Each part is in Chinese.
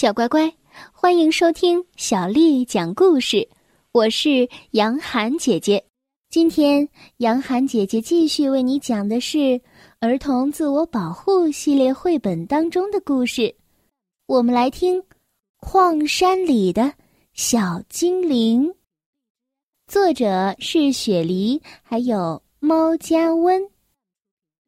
小乖乖，欢迎收听小丽讲故事。我是杨涵姐姐。今天，杨涵姐姐继续为你讲的是儿童自我保护系列绘本当中的故事。我们来听《矿山里的小精灵》，作者是雪梨，还有猫家温。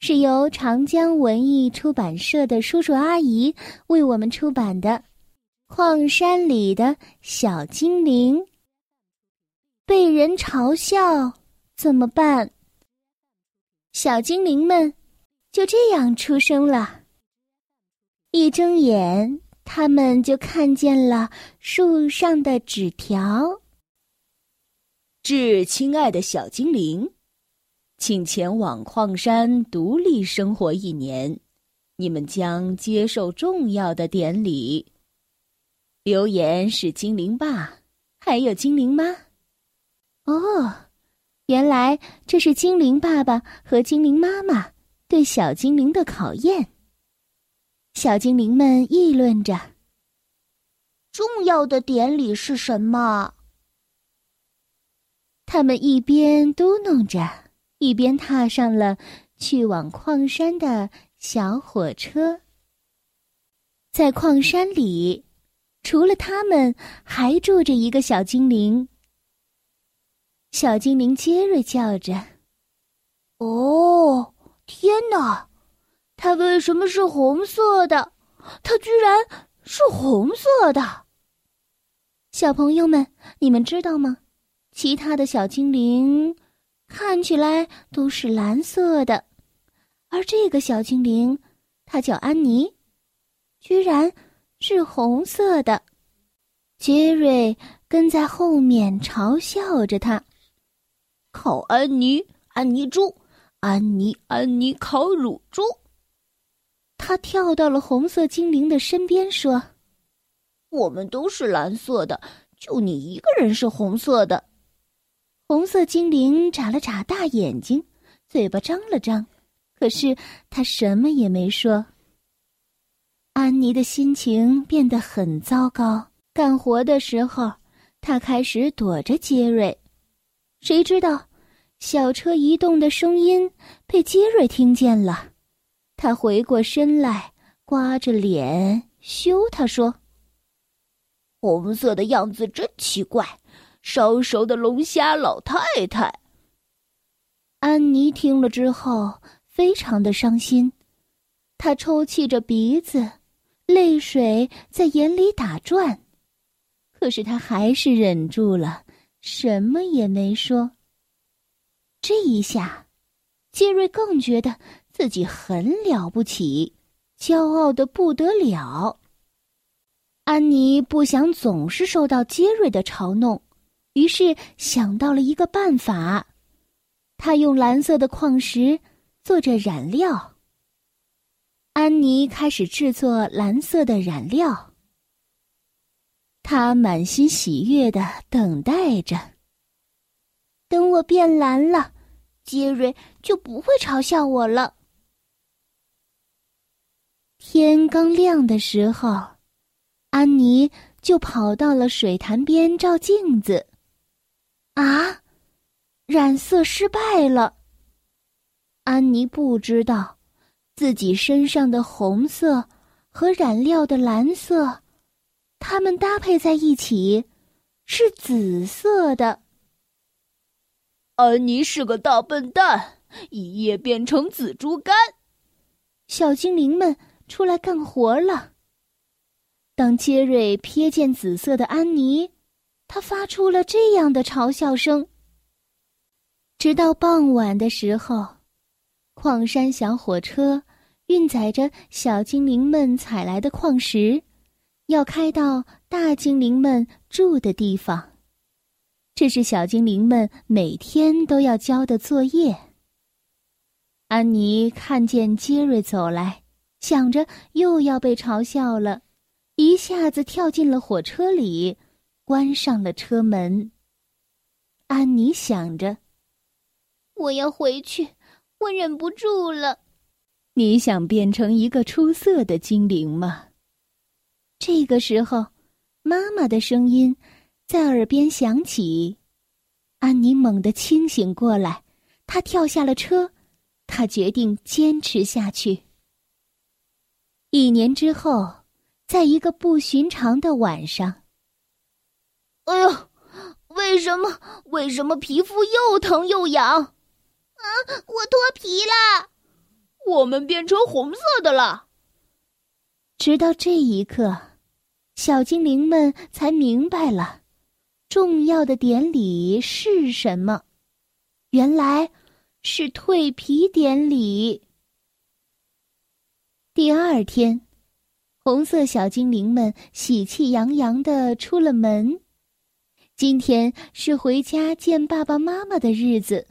是由长江文艺出版社的叔叔阿姨为我们出版的《矿山里的小精灵》。被人嘲笑怎么办？小精灵们就这样出生了。一睁眼，他们就看见了树上的纸条：“致亲爱的小精灵。”请前往矿山独立生活一年，你们将接受重要的典礼。留言是精灵爸，还有精灵妈。哦，原来这是精灵爸爸和精灵妈妈对小精灵的考验。小精灵们议论着：“重要的典礼是什么？”他们一边嘟囔着。一边踏上了去往矿山的小火车，在矿山里，除了他们，还住着一个小精灵。小精灵杰瑞叫着：“哦，天哪！它为什么是红色的？它居然是红色的！”小朋友们，你们知道吗？其他的小精灵。看起来都是蓝色的，而这个小精灵，它叫安妮，居然是红色的。杰瑞跟在后面嘲笑着他：“烤安妮，安妮猪，安妮，安妮烤乳猪。”他跳到了红色精灵的身边，说：“我们都是蓝色的，就你一个人是红色的。”红色精灵眨了眨大眼睛，嘴巴张了张，可是他什么也没说。安妮的心情变得很糟糕。干活的时候，她开始躲着杰瑞。谁知道，小车移动的声音被杰瑞听见了。他回过身来，刮着脸羞他说：“红色的样子真奇怪。”烧熟的龙虾老太太。安妮听了之后，非常的伤心，她抽泣着鼻子，泪水在眼里打转，可是他还是忍住了，什么也没说。这一下，杰瑞更觉得自己很了不起，骄傲的不得了。安妮不想总是受到杰瑞的嘲弄。于是想到了一个办法，他用蓝色的矿石做着染料。安妮开始制作蓝色的染料，她满心喜悦的等待着。等我变蓝了，杰瑞就不会嘲笑我了。天刚亮的时候，安妮就跑到了水潭边照镜子。啊！染色失败了。安妮不知道，自己身上的红色和染料的蓝色，它们搭配在一起是紫色的。安妮是个大笨蛋，一夜变成紫竹竿。小精灵们出来干活了。当杰瑞瞥见紫色的安妮。他发出了这样的嘲笑声。直到傍晚的时候，矿山小火车运载着小精灵们采来的矿石，要开到大精灵们住的地方。这是小精灵们每天都要交的作业。安妮看见杰瑞走来，想着又要被嘲笑了，一下子跳进了火车里。关上了车门。安妮想着：“我要回去，我忍不住了。”你想变成一个出色的精灵吗？这个时候，妈妈的声音在耳边响起。安妮猛地清醒过来，她跳下了车，她决定坚持下去。一年之后，在一个不寻常的晚上，哎呦，为什么？为什么皮肤又疼又痒？啊，我脱皮了，我们变成红色的了。直到这一刻，小精灵们才明白了，重要的典礼是什么。原来，是蜕皮典礼。第二天，红色小精灵们喜气洋洋的出了门。今天是回家见爸爸妈妈的日子，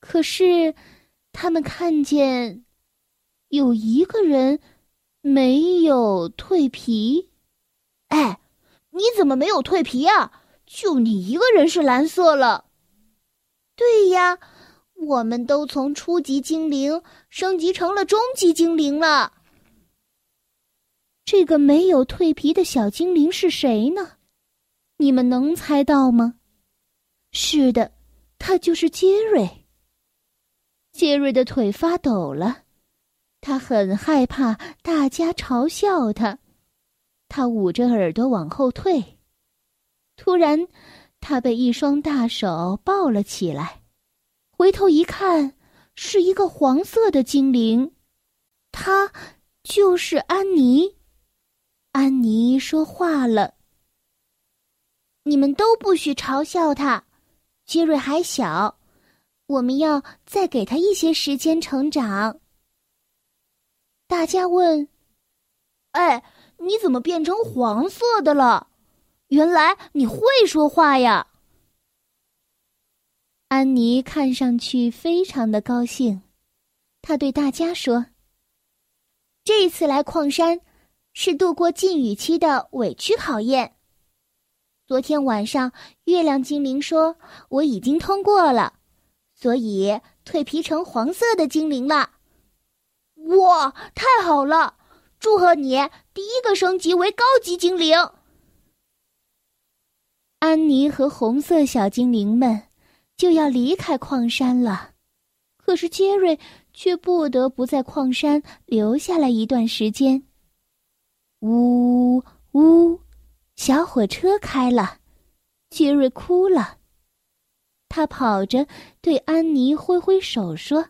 可是，他们看见有一个人。没有蜕皮，哎，你怎么没有蜕皮啊？就你一个人是蓝色了。对呀，我们都从初级精灵升级成了终极精灵了。这个没有蜕皮的小精灵是谁呢？你们能猜到吗？是的，他就是杰瑞。杰瑞的腿发抖了。他很害怕大家嘲笑他，他捂着耳朵往后退。突然，他被一双大手抱了起来，回头一看，是一个黄色的精灵，他就是安妮。安妮说话了：“你们都不许嘲笑他，杰瑞还小，我们要再给他一些时间成长。”大家问：“哎，你怎么变成黄色的了？原来你会说话呀！”安妮看上去非常的高兴，她对大家说：“这次来矿山是度过禁语期的委屈考验。昨天晚上，月亮精灵说我已经通过了，所以蜕皮成黄色的精灵了。”哇，太好了！祝贺你第一个升级为高级精灵。安妮和红色小精灵们就要离开矿山了，可是杰瑞却不得不在矿山留下来一段时间。呜呜，小火车开了，杰瑞哭了，他跑着对安妮挥挥手说。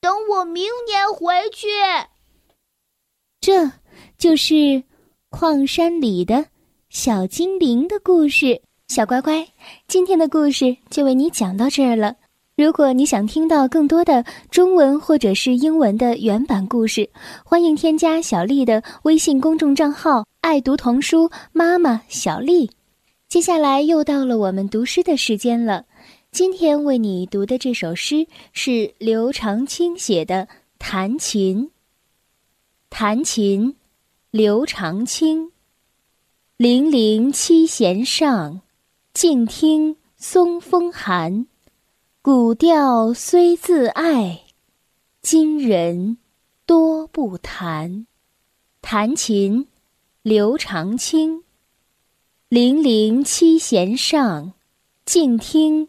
等我明年回去。这就是矿山里的小精灵的故事。小乖乖，今天的故事就为你讲到这儿了。如果你想听到更多的中文或者是英文的原版故事，欢迎添加小丽的微信公众账号“爱读童书妈妈小丽”。接下来又到了我们读诗的时间了。今天为你读的这首诗是刘长卿写的《弹琴》。弹琴，刘长卿。零零七弦上，静听松风寒。古调虽自爱，今人多不弹。弹琴，刘长卿。零零七弦上，静听。